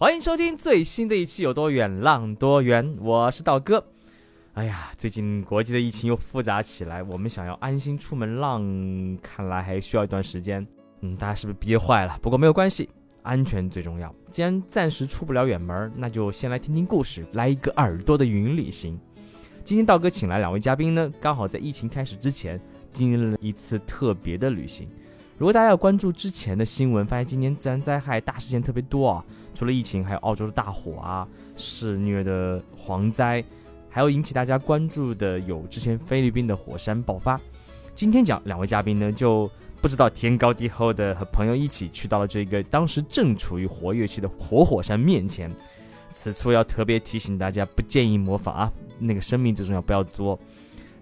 欢迎收听最新的一期《有多远浪多远》，我是道哥。哎呀，最近国际的疫情又复杂起来，我们想要安心出门浪，看来还需要一段时间。嗯，大家是不是憋坏了？不过没有关系，安全最重要。既然暂时出不了远门，那就先来听听故事，来一个耳朵的云旅行。今天道哥请来两位嘉宾呢，刚好在疫情开始之前。经历了一次特别的旅行。如果大家要关注之前的新闻，发现今年自然灾害大事件特别多啊，除了疫情，还有澳洲的大火啊，肆虐的蝗灾，还有引起大家关注的有之前菲律宾的火山爆发。今天讲两位嘉宾呢，就不知道天高地厚的和朋友一起去到了这个当时正处于活跃期的活火山面前。此处要特别提醒大家，不建议模仿啊，那个生命最重要，不要作。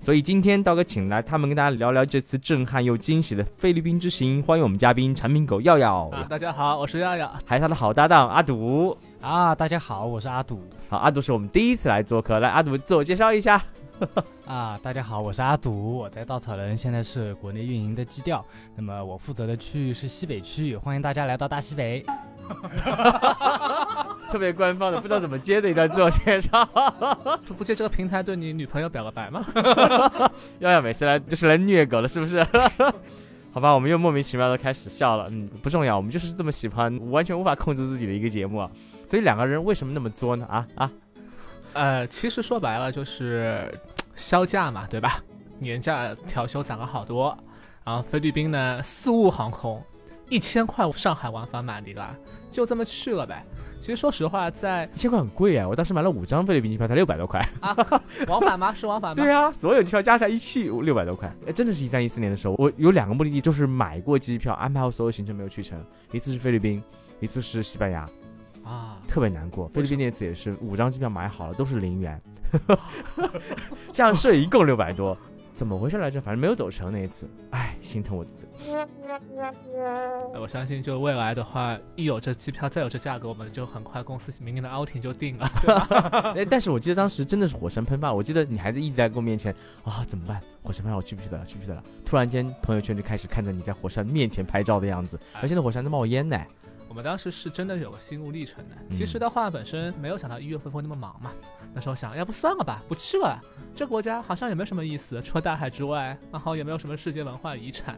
所以今天道哥请来他们跟大家聊聊这次震撼又惊喜的菲律宾之行。欢迎我们嘉宾产品狗耀耀。啊，大家好，我是耀耀。还有他的好搭档阿堵。啊，大家好，我是阿堵。好，阿堵是我们第一次来做客，来阿堵自我介绍一下。啊，大家好，我是阿堵，我在稻草人现在是国内运营的基调，那么我负责的区域是西北区域，欢迎大家来到大西北。特别官方的，不知道怎么接的一段自我介绍。不借这个平台对你女朋友表个白吗？耀耀每次来就是来虐狗了，是不是？好吧，我们又莫名其妙的开始笑了。嗯，不重要，我们就是这么喜欢，完全无法控制自己的一个节目。啊。所以两个人为什么那么作呢？啊啊，呃，其实说白了就是销价嘛，对吧？年假调休攒了好多，然后菲律宾呢，苏雾航空一千块上海往返马尼拉，就这么去了呗。其实说实话，在一千块很贵啊！我当时买了五张菲律宾机票，才六百多块啊！往返吗？是往返吗？对啊，所有机票加起来一去六百多块，真的是一三一四年的时候，我有两个目的地，就是买过机票，安排好所有行程没有去成，一次是菲律宾，一次是西班牙，啊，特别难过。菲律宾那次也是五张机票买好了，都是零元，这样税一共六百多，怎么回事来着？反正没有走成那一次，哎，心疼我。我相信，就未来的话，一有这机票，再有这价格，我们就很快公司明年的 outing 就定了。哎，但是我记得当时真的是火山喷发，我记得你还在一直在跟我面前啊，怎么办？火山喷发，我去不去得了？去不去得了？突然间，朋友圈就开始看着你在火山面前拍照的样子，而且那火山在冒烟呢。我们当时是真的有个心路历程的。其实的话，本身没有想到一月份会那么忙嘛。那时候想，要不算了吧，不去了。这国家好像也没什么意思，除了大海之外，然后也没有什么世界文化遗产。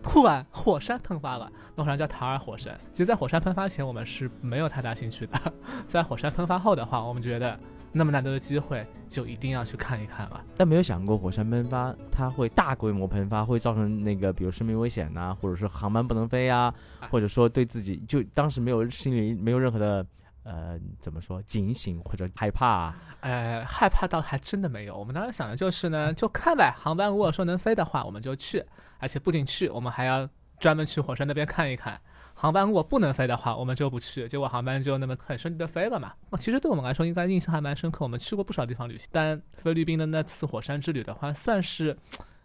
突然火山喷发了，那火山叫塔尔火山。其实，在火山喷发前，我们是没有太大兴趣的。在火山喷发后的话，我们觉得那么难得的机会，就一定要去看一看吧。但没有想过火山喷发它会大规模喷发，会造成那个比如生命危险呐，或者是航班不能飞啊，或者说对自己就当时没有心里没有任何的。呃，怎么说？警醒或者害怕？啊呃，害怕倒还真的没有。我们当时想的就是呢，就看呗。航班如果说能飞的话，我们就去。而且不仅去，我们还要专门去火山那边看一看。航班如果不能飞的话，我们就不去。结果航班就那么很顺利的飞了嘛。其实对我们来说，应该印象还蛮深刻。我们去过不少地方旅行，但菲律宾的那次火山之旅的话，算是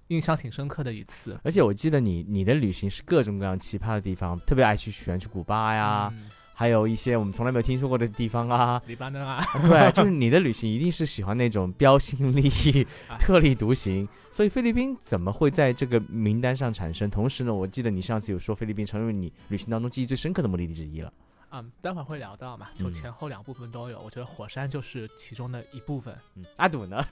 印象挺深刻的一次。而且我记得你你的旅行是各种各样奇葩的地方，特别爱去喜欢去古巴呀。还有一些我们从来没有听说过的地方啊，黎巴嫩啊，对，就是你的旅行一定是喜欢那种标新立异、特立独行。所以菲律宾怎么会在这个名单上产生？同时呢，我记得你上次有说菲律宾成为你旅行当中记忆最深刻的目的地之一了。嗯，待会儿会聊到嘛，就前后两部分都有。我觉得火山就是其中的一部分。嗯，阿赌呢？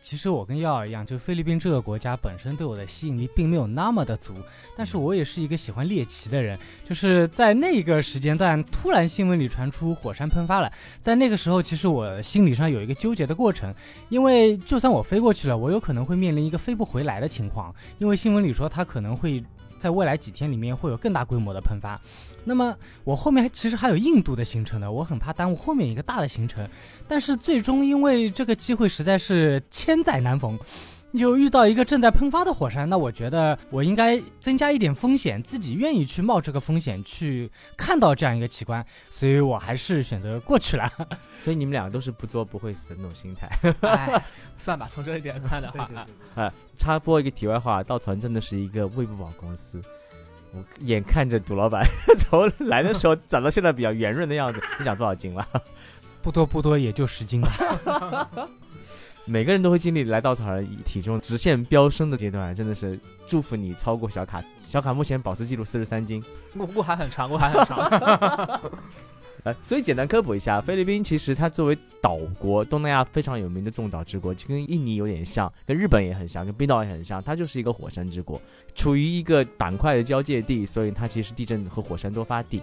其实我跟耀儿一样，就菲律宾这个国家本身对我的吸引力并没有那么的足，但是我也是一个喜欢猎奇的人。就是在那个时间段，突然新闻里传出火山喷发了，在那个时候，其实我心理上有一个纠结的过程，因为就算我飞过去了，我有可能会面临一个飞不回来的情况，因为新闻里说它可能会。在未来几天里面会有更大规模的喷发，那么我后面其实还有印度的行程呢，我很怕耽误后面一个大的行程，但是最终因为这个机会实在是千载难逢，就遇到一个正在喷发的火山，那我觉得我应该增加一点风险，自己愿意去冒这个风险去看到这样一个奇观，所以我还是选择过去了。所以你们两个都是不作不会死的那种心态。哎，算吧，从这一点看的话，啊，插播一个题外话，稻草人真的是一个喂不饱公司。我眼看着杜老板 从来的时候长到现在比较圆润的样子，你长多少斤了？不多不多，也就十斤吧。每个人都会经历来稻草人体重直线飙升的阶段，真的是祝福你超过小卡。小卡目前保持记录四十三斤，路路还很长，路还很长。呃，所以简单科普一下，菲律宾其实它作为岛国，东南亚非常有名的众岛之国，就跟印尼有点像，跟日本也很像，跟冰岛也很像，它就是一个火山之国，处于一个板块的交界地，所以它其实地震和火山多发地。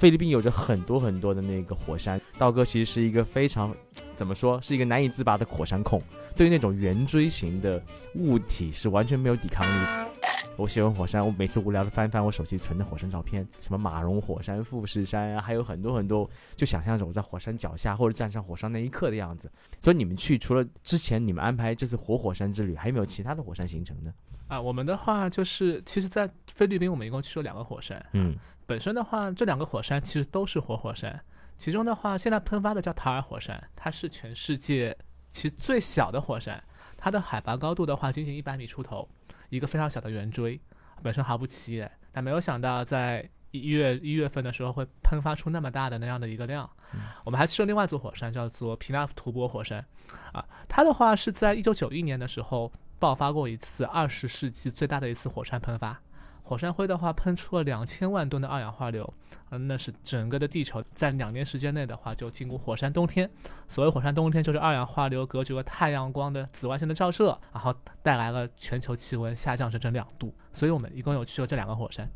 菲律宾有着很多很多的那个火山，道哥其实是一个非常，怎么说，是一个难以自拔的火山控，对于那种圆锥形的物体是完全没有抵抗力。我喜欢火山，我每次无聊的翻翻我手机存的火山照片，什么马荣火山、富士山啊，还有很多很多，就想象着我在火山脚下或者站上火山那一刻的样子。所以你们去除了之前你们安排这次活火山之旅，还有没有其他的火山行程呢？啊，我们的话就是，其实，在菲律宾我们一共去了两个火山。嗯，本身的话，这两个火山其实都是活火山。其中的话，现在喷发的叫塔尔火山，它是全世界其最小的火山，它的海拔高度的话仅仅一百米出头。一个非常小的圆锥，本身毫不起眼，但没有想到在一月一月份的时候会喷发出那么大的那样的一个量。我们还去了另外一座火山，叫做皮纳图波火山，啊，它的话是在一九九一年的时候爆发过一次二十世纪最大的一次火山喷发。火山灰的话，喷出了两千万吨的二氧化硫，嗯，那是整个的地球在两年时间内的话就进入火山冬天。所谓火山冬天，就是二氧化硫隔绝了太阳光的紫外线的照射，然后带来了全球气温下降整整两度。所以我们一共有去了这两个火山。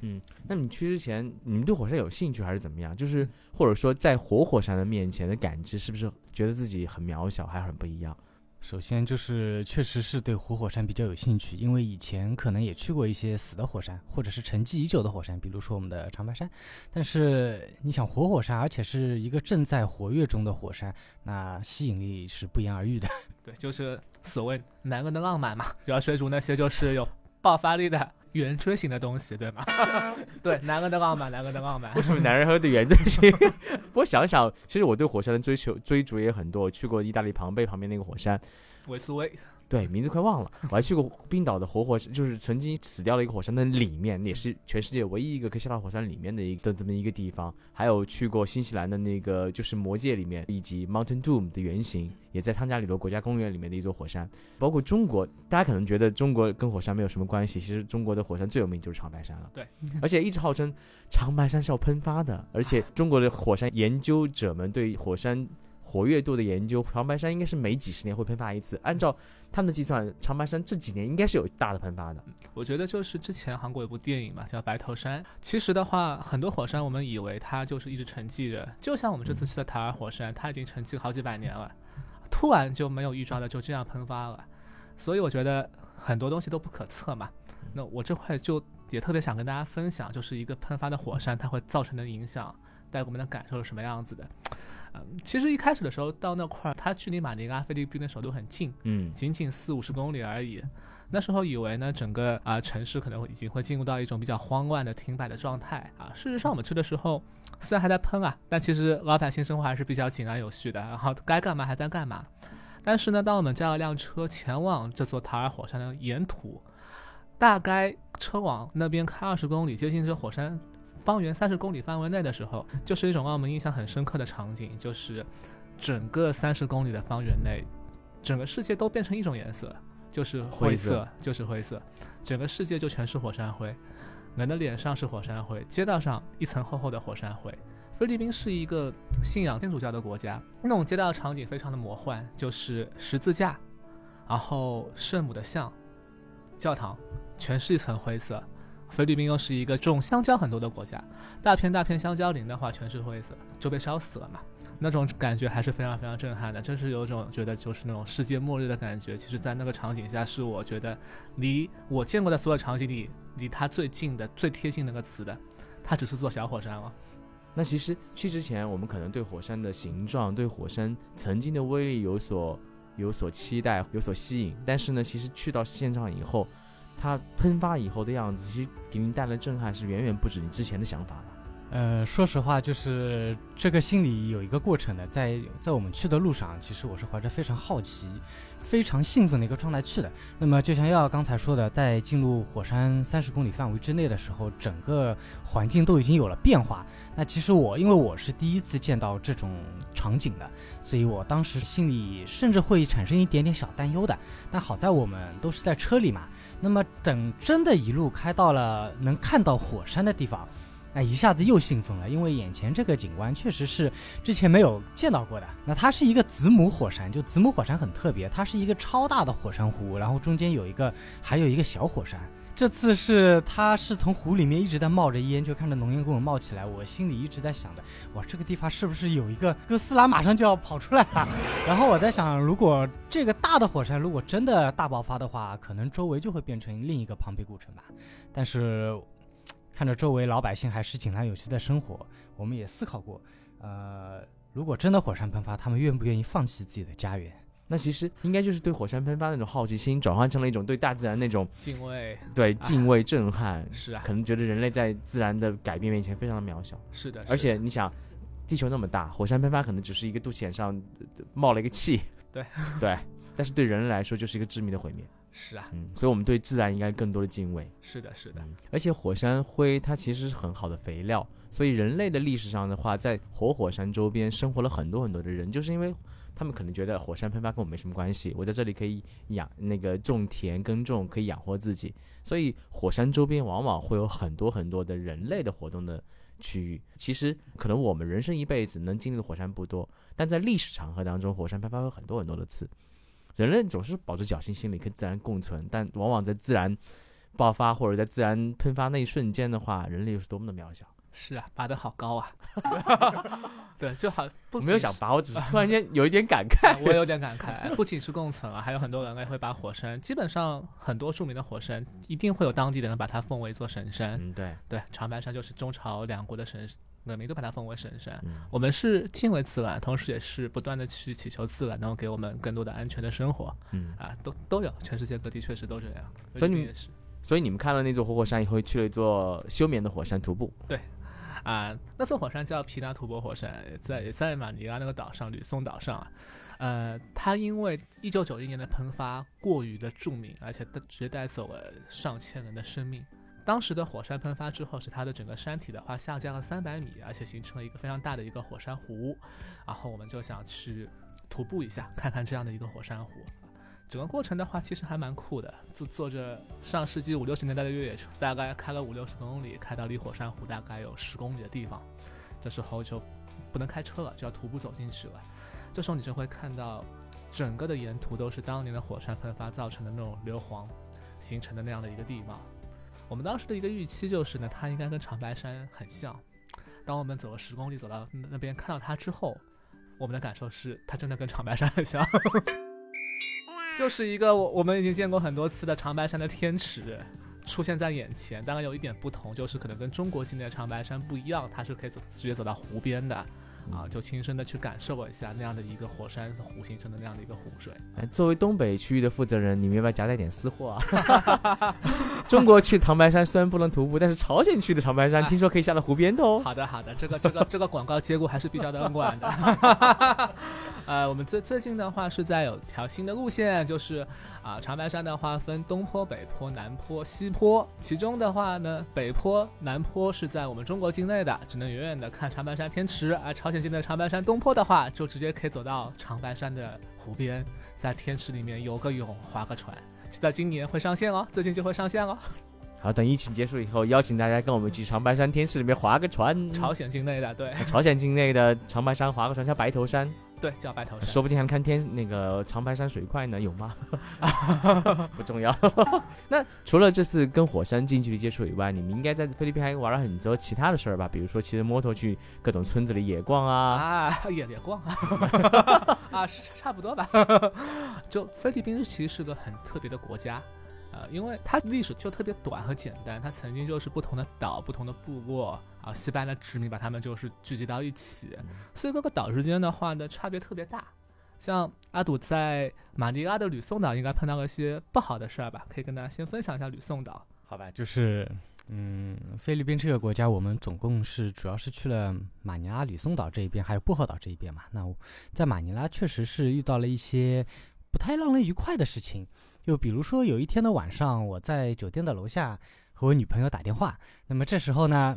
嗯，那你去之前，你们对火山有兴趣还是怎么样？就是或者说在活火山的面前的感知，是不是觉得自己很渺小，还很不一样？首先就是，确实是对活火山比较有兴趣，因为以前可能也去过一些死的火山，或者是沉寂已久的火山，比如说我们的长白山。但是你想活火山，而且是一个正在活跃中的火山，那吸引力是不言而喻的。对，就是所谓男人的浪漫嘛，主要追逐那些就是有爆发力的。圆锥形的东西，对吗？对，男人的浪漫，男人的浪漫。为什么男人还有对圆锥形？不过想想，其实我对火山的追求追逐也很多。我去过意大利庞贝旁边那个火山，维苏威。对，名字快忘了。我还去过冰岛的活火山，就是曾经死掉了一个火山的里面，也是全世界唯一一个可以下到火山里面的一个这么一个地方。还有去过新西兰的那个，就是魔界里面，以及 Mountain Doom 的原型，也在汤加里罗国家公园里面的一座火山。包括中国，大家可能觉得中国跟火山没有什么关系，其实中国的火山最有名就是长白山了。对，而且一直号称长白山是要喷发的，而且中国的火山研究者们对火山。活跃度的研究，长白山应该是每几十年会喷发一次。按照他们的计算，长白山这几年应该是有大的喷发的。我觉得就是之前韩国有部电影嘛，叫《白头山》。其实的话，很多火山我们以为它就是一直沉寂着，就像我们这次去的塔尔火山，它已经沉寂好几百年了，突然就没有预兆的就这样喷发了。所以我觉得很多东西都不可测嘛。那我这块就也特别想跟大家分享，就是一个喷发的火山它会造成的影响，带给我们的感受是什么样子的。嗯，其实一开始的时候到那块儿，它距离马尼拉菲律宾的首都很近，嗯，仅仅四五十公里而已。那时候以为呢，整个啊城市可能已经会进入到一种比较慌乱的停摆的状态啊。事实上，我们去的时候虽然还在喷啊，但其实老百姓生活还是比较井然有序的，然后该干嘛还在干嘛。但是呢，当我们叫了辆车前往这座塔尔火山的沿途，大概车往那边开二十公里，接近这火山。方圆三十公里范围内的时候，就是一种让我们印象很深刻的场景，就是整个三十公里的方圆内，整个世界都变成一种颜色，就是灰色，就是灰色，整个世界就全是火山灰，人的脸上是火山灰，街道上一层厚厚的火山灰。菲律宾是一个信仰天主教的国家，那种街道场景非常的魔幻，就是十字架，然后圣母的像，教堂，全是一层灰色。菲律宾又是一个种香蕉很多的国家，大片大片香蕉林的话全是灰色，就被烧死了嘛。那种感觉还是非常非常震撼的，真是有种觉得就是那种世界末日的感觉。其实，在那个场景下，是我觉得离我见过的所有场景里，离它最近的、最贴近那个词的。它只是座小火山了。那其实去之前，我们可能对火山的形状、对火山曾经的威力有所有所期待、有所吸引，但是呢，其实去到现场以后，它喷发以后的样子，其实给你带来震撼是远远不止你之前的想法了。呃，说实话，就是这个心里有一个过程的，在在我们去的路上，其实我是怀着非常好奇、非常兴奋的一个状态去的。那么，就像耀耀刚才说的，在进入火山三十公里范围之内的时候，整个环境都已经有了变化。那其实我，因为我是第一次见到这种场景的，所以我当时心里甚至会产生一点点小担忧的。但好在我们都是在车里嘛，那么等真的一路开到了能看到火山的地方。那一下子又兴奋了，因为眼前这个景观确实是之前没有见到过的。那它是一个子母火山，就子母火山很特别，它是一个超大的火山湖，然后中间有一个还有一个小火山。这次是它是从湖里面一直在冒着烟，就看着浓烟滚滚冒起来，我心里一直在想着，哇，这个地方是不是有一个哥斯拉马上就要跑出来了？然后我在想，如果这个大的火山如果真的大爆发的话，可能周围就会变成另一个庞贝古城吧。但是。看着周围老百姓还是井然有序的生活，我们也思考过，呃，如果真的火山喷发，他们愿不愿意放弃自己的家园？那其实应该就是对火山喷发那种好奇心，转换成了一种对大自然那种敬畏，对敬畏、震撼。是啊，可能觉得人类在自然的改变面前非常的渺小。是的，而且你想，地球那么大，火山喷发可能只是一个肚脐眼上冒了一个气。对对，但是对人类来说就是一个致命的毁灭。是啊，嗯，所以我们对自然应该更多的敬畏。是的，是的，而且火山灰它其实是很好的肥料，所以人类的历史上的话，在活火山周边生活了很多很多的人，就是因为他们可能觉得火山喷发跟我没什么关系，我在这里可以养那个种田耕种，可以养活自己，所以火山周边往往会有很多很多的人类的活动的区域。其实可能我们人生一辈子能经历的火山不多，但在历史长河当中，火山喷发会很多很多的次。人类总是保持侥幸心理，跟自然共存，但往往在自然爆发或者在自然喷发那一瞬间的话，人类又是多么的渺小。是啊，拔得好高啊！对，就好。我没有想拔，我只是突然间有一点感慨。我有点感慨，不仅是共存啊，还有很多人类会把火山，基本上很多著名的火山，一定会有当地的人把它奉为一座神山。嗯，对对，长白山就是中朝两国的神。人民都把它奉为神山。我们是敬畏自然，同时也是不断的去祈求自然能够给我们更多的安全的生活。嗯啊，都都有，全世界各地确实都这样。所以你也是，所以你们看了那座活火山以后，去了一座休眠的火山徒步。对，啊，那座火山叫皮纳图博火山，在在马尼拉那个岛上，吕宋岛上啊。呃，它因为一九九一年的喷发过于的著名，而且它直接带走了上千人的生命。当时的火山喷发之后，使它的整个山体的话下降了三百米，而且形成了一个非常大的一个火山湖。然后我们就想去徒步一下，看看这样的一个火山湖。整个过程的话，其实还蛮酷的，坐坐着上世纪五六十年代的越野车，大概开了五六十公里，开到离火山湖大概有十公里的地方。这时候就不能开车了，就要徒步走进去了。这时候你就会看到，整个的沿途都是当年的火山喷发造成的那种硫磺形成的那样的一个地貌。我们当时的一个预期就是呢，它应该跟长白山很像。当我们走了十公里走到那边看到它之后，我们的感受是它真的跟长白山很像，就是一个我我们已经见过很多次的长白山的天池出现在眼前。当然有一点不同，就是可能跟中国境内的长白山不一样，它是可以走直接走到湖边的。啊，就亲身的去感受一下那样的一个火山湖形成的那样的一个湖水。哎，作为东北区域的负责人，你们要不要夹带点私货啊？中国去长白山虽然不能徒步，但是朝鲜区的长白山 听说可以下到湖边的哦。好的，好的，这个这个这个广告接过还是比较的恩管的。呃，我们最最近的话是在有条新的路线，就是啊，长白山的话分东坡、北坡、南坡、西坡，其中的话呢，北坡、南坡是在我们中国境内的，只能远远的看长白山天池；而朝鲜境内长白山东坡的话，就直接可以走到长白山的湖边，在天池里面游个泳、划个船。就在今年会上线哦，最近就会上线哦。好，等疫情结束以后，邀请大家跟我们去长白山天池里面划个船。朝鲜境内的，对，朝鲜境内的长白山划个船，叫白头山。对，叫白头山，说不定还看天那个长白山水块呢，有吗？不重要。那除了这次跟火山近距离接触以外，你们应该在菲律宾还玩了很多其他的事儿吧？比如说骑着摩托去各种村子里野逛啊，啊，野野逛啊，是差不多吧。就菲律宾其实是个很特别的国家。呃，因为它历史就特别短和简单，它曾经就是不同的岛、不同的部落啊，西班牙殖民把他们就是聚集到一起，所以各个岛之间的话呢差别特别大，像阿堵在马尼拉的吕宋岛应该碰到了一些不好的事儿吧？可以跟大家先分享一下吕宋岛。好吧，就是嗯，菲律宾这个国家，我们总共是主要是去了马尼拉、吕宋岛这一边，还有薄荷岛这一边嘛。那我在马尼拉确实是遇到了一些不太让人愉快的事情，就比如说有一天的晚上，我在酒店的楼下和我女朋友打电话，那么这时候呢，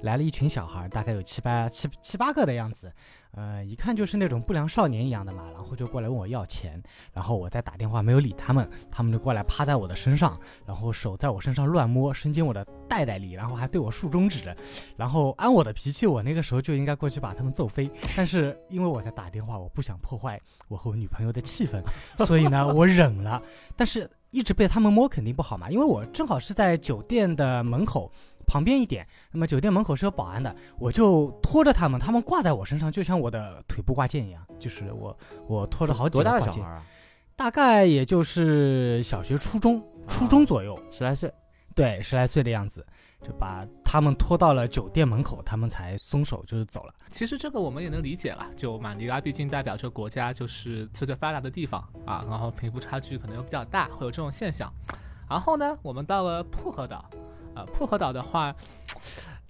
来了一群小孩，大概有七八七七八个的样子。呃，一看就是那种不良少年一样的嘛，然后就过来问我要钱，然后我在打电话没有理他们，他们就过来趴在我的身上，然后手在我身上乱摸，伸进我的袋袋里，然后还对我竖中指，然后按我的脾气，我那个时候就应该过去把他们揍飞，但是因为我在打电话，我不想破坏我和我女朋友的气氛，所以呢，我忍了，但是一直被他们摸肯定不好嘛，因为我正好是在酒店的门口。旁边一点，那么酒店门口是有保安的，我就拖着他们，他们挂在我身上，就像我的腿部挂件一样，就是我我拖着好几个小孩啊？大概也就是小学、初中、初中左右，十来岁。对，十来岁的样子，就把他们拖到了酒店门口，他们才松手就是走了。其实这个我们也能理解了，就马尼拉毕竟代表着国家就是最最发达的地方啊，然后贫富差距可能又比较大，会有这种现象。然后呢，我们到了薄荷岛，啊，薄荷岛的话，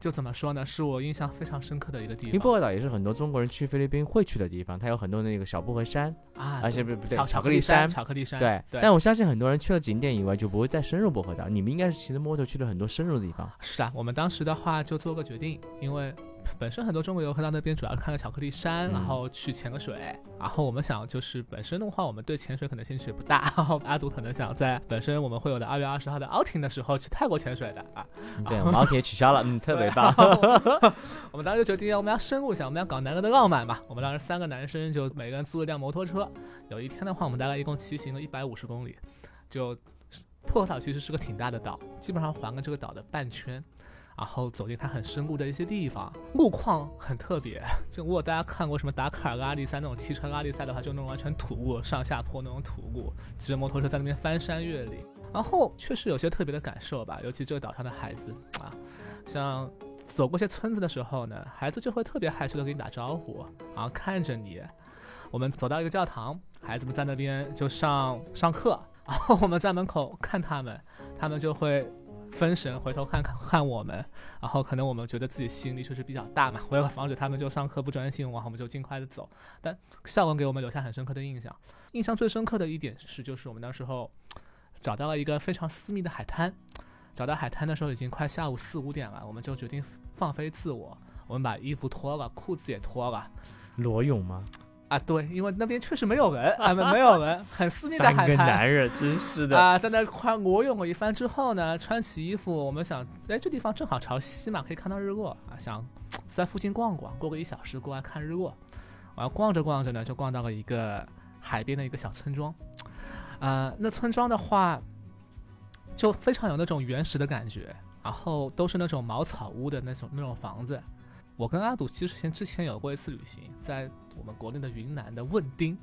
就怎么说呢，是我印象非常深刻的一个地因为薄方荷岛也是很多中国人去菲律宾会去的地方，它有很多那个小薄荷山，啊，而且不不对巧巧克力山，山巧克力山，对。对，但我相信很多人去了景点以外就不会再深入薄荷岛，你们应该是骑着摩托去了很多深入的地方。是啊，我们当时的话就做个决定，因为本身很多中国游客到那边主要看个巧克力山，嗯然后去潜个水。然后我们想就是本身的话，我们对潜水可能兴趣不大。然后阿杜可能想在本身我们会有的二月二十号的 outing 的时候去泰国潜水的啊。对，我们奥铁取消了，嗯，特别棒。我们当时就决定我们要深入一下，我们要搞男人的浪漫嘛。我们当时三个男生就每个人租了辆摩托车，有一天的话，我们大概一共骑行了一百五十公里，就破岛其实是个挺大的岛，基本上环了这个岛的半圈。然后走进它很深入的一些地方，路况很特别。就如果大家看过什么达喀尔拉力赛那种汽车拉力赛的话，就那种完全土路，上下坡那种土路，骑着摩托车在那边翻山越岭。然后确实有些特别的感受吧，尤其这个岛上的孩子啊，像走过些村子的时候呢，孩子就会特别害羞的跟你打招呼，然后看着你。我们走到一个教堂，孩子们在那边就上上课，然后我们在门口看他们，他们就会分神回头看看看我们，然后可能我们觉得自己吸引力确实比较大嘛，为了防止他们就上课不专心，然后我们就尽快的走。但校文给我们留下很深刻的印象，印象最深刻的一点是，就是我们那时候找到了一个非常私密的海滩。找到海滩的时候已经快下午四五点了，我们就决定放飞自我，我们把衣服脱了，裤子也脱了。裸泳吗？啊，对，因为那边确实没有人，啊，没没有人，很私密的三个海滩。男人，真是的。啊，在那块挪用了一番之后呢，穿起衣服，我们想，哎，这地方正好朝西嘛，可以看到日落啊，想在附近逛逛，过个一小时过来看日落。完逛着逛着呢，就逛到了一个海边的一个小村庄，啊、那村庄的话，就非常有那种原始的感觉，然后都是那种茅草屋的那种那种房子。我跟阿堵其实前之前有过一次旅行，在我们国内的云南的问丁，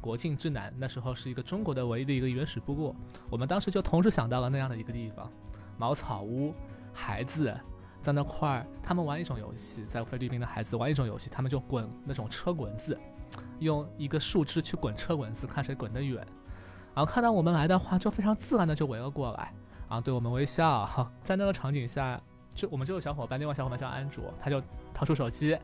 国境之南，那时候是一个中国的唯一的一个原始部落。我们当时就同时想到了那样的一个地方，茅草屋，孩子在那块儿，他们玩一种游戏，在菲律宾的孩子玩一种游戏，他们就滚那种车滚子，用一个树枝去滚车滚子，看谁滚得远。然后看到我们来的话，就非常自然的就围了过来，然后对我们微笑。在那个场景下，就我们这个小伙伴，另外小伙伴叫安卓，他就掏出手机，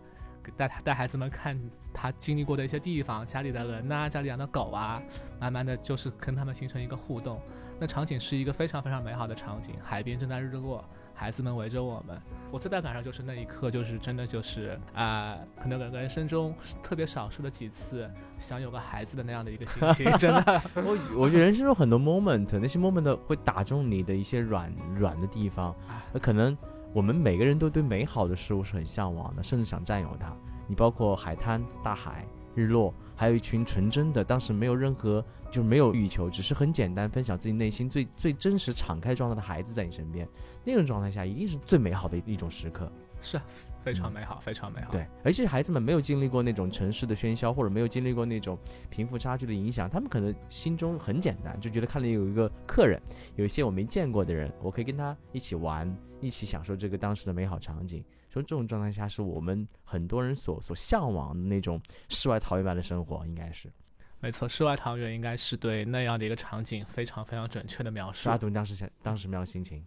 给带带孩子们看他经历过的一些地方，家里的人呐、家里养的狗啊，慢慢的就是跟他们形成一个互动。那场景是一个非常非常美好的场景，海边正在日落，孩子们围着我们。我最大感受就是那一刻，就是真的就是啊、可能人人生中特别少数的几次想有个孩子的那样的一个心情，真的。我我觉得人生中很多 moment，那些 moment 会打中你的一些软软的地方啊。那可能我们每个人都对美好的事物是很向往的，甚至想占有它。你包括海滩、大海、日落，还有一群纯真的，当时没有任何就没有欲求，只是很简单分享自己内心最最真实、敞开状态的孩子在你身边，那种状态下一定是最美好的一种时刻。是啊非常美好，非常美好。对，而且孩子们没有经历过那种城市的喧嚣，或者没有经历过那种贫富差距的影响，他们可能心中很简单，就觉得看了有一个客人，有一些我没见过的人，我可以跟他一起玩，一起享受这个当时的美好场景。所以这种状态下，是我们很多人所所向往的那种世外桃源般的生活，应该是。没错，世外桃源应该是对那样的一个场景非常非常准确的描述刷。图当时想当时什么样的心情？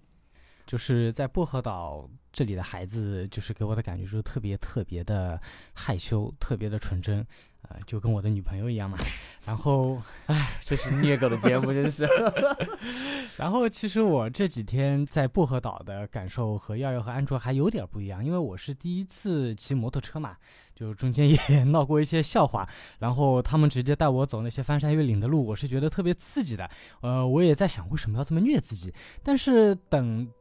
就是在薄荷岛这里的孩子，就是给我的感觉就是特别特别的害羞，特别的纯真，呃，就跟我的女朋友一样嘛。然后，这是虐狗的节目，真是。然后其实我这几天在薄荷岛的感受和耀耀和安卓还有点不一样，因为我是第一次骑摩托车嘛，就中间也 闹过一些笑话，然后他们直接带我走那些翻山越岭的路，我是觉得特别刺激的。呃，我也在想为什么要这么虐自己，但是等。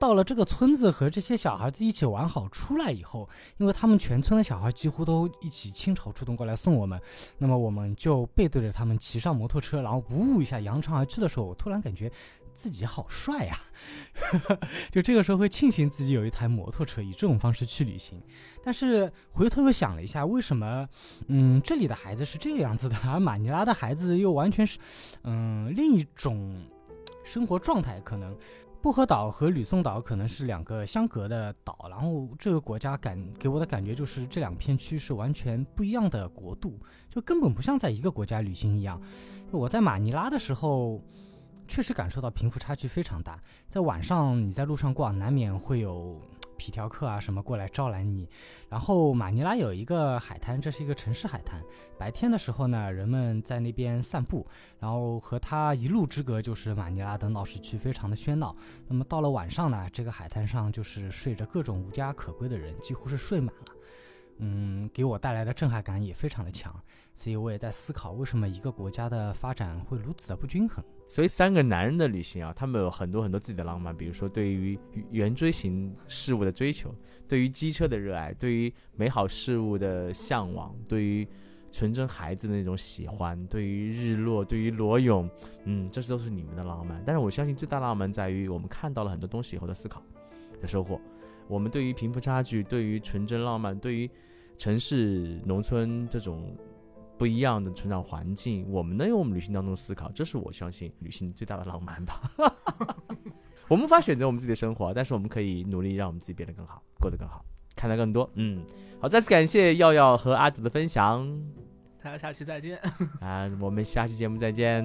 到了这个村子和这些小孩子一起玩好出来以后，因为他们全村的小孩几乎都一起倾巢出动过来送我们，那么我们就背对着他们骑上摩托车，然后呜呜一下扬长而去的时候，我突然感觉自己好帅呀！就这个时候会庆幸自己有一台摩托车，以这种方式去旅行。但是回头又想了一下，为什么嗯这里的孩子是这个样子的，而马尼拉的孩子又完全是嗯另一种生活状态？可能。布荷岛和吕宋岛可能是两个相隔的岛，然后这个国家感给我的感觉就是这两片区是完全不一样的国度，就根本不像在一个国家旅行一样。我在马尼拉的时候，确实感受到贫富差距非常大，在晚上你在路上逛，难免会有。皮条客啊什么过来招揽你，然后马尼拉有一个海滩，这是一个城市海滩。白天的时候呢，人们在那边散步，然后和它一路之隔就是马尼拉的闹市区，非常的喧闹。那么到了晚上呢，这个海滩上就是睡着各种无家可归的人，几乎是睡满了。嗯，给我带来的震撼感也非常的强，所以我也在思考，为什么一个国家的发展会如此的不均衡。所以三个男人的旅行啊，他们有很多很多自己的浪漫，比如说对于圆锥形事物的追求，对于机车的热爱，对于美好事物的向往，对于纯真孩子的那种喜欢，对于日落，对于裸泳，嗯，这些都是你们的浪漫。但是我相信最大浪漫在于我们看到了很多东西以后的思考的收获。我们对于贫富差距，对于纯真浪漫，对于城市、农村这种不一样的成长环境，我们能用我们旅行当中思考，这是我相信旅行最大的浪漫吧。我们无法选择我们自己的生活，但是我们可以努力让我们自己变得更好，过得更好，看到更多。嗯，好，再次感谢耀耀和阿紫的分享，大家下期再见。啊，我们下期节目再见。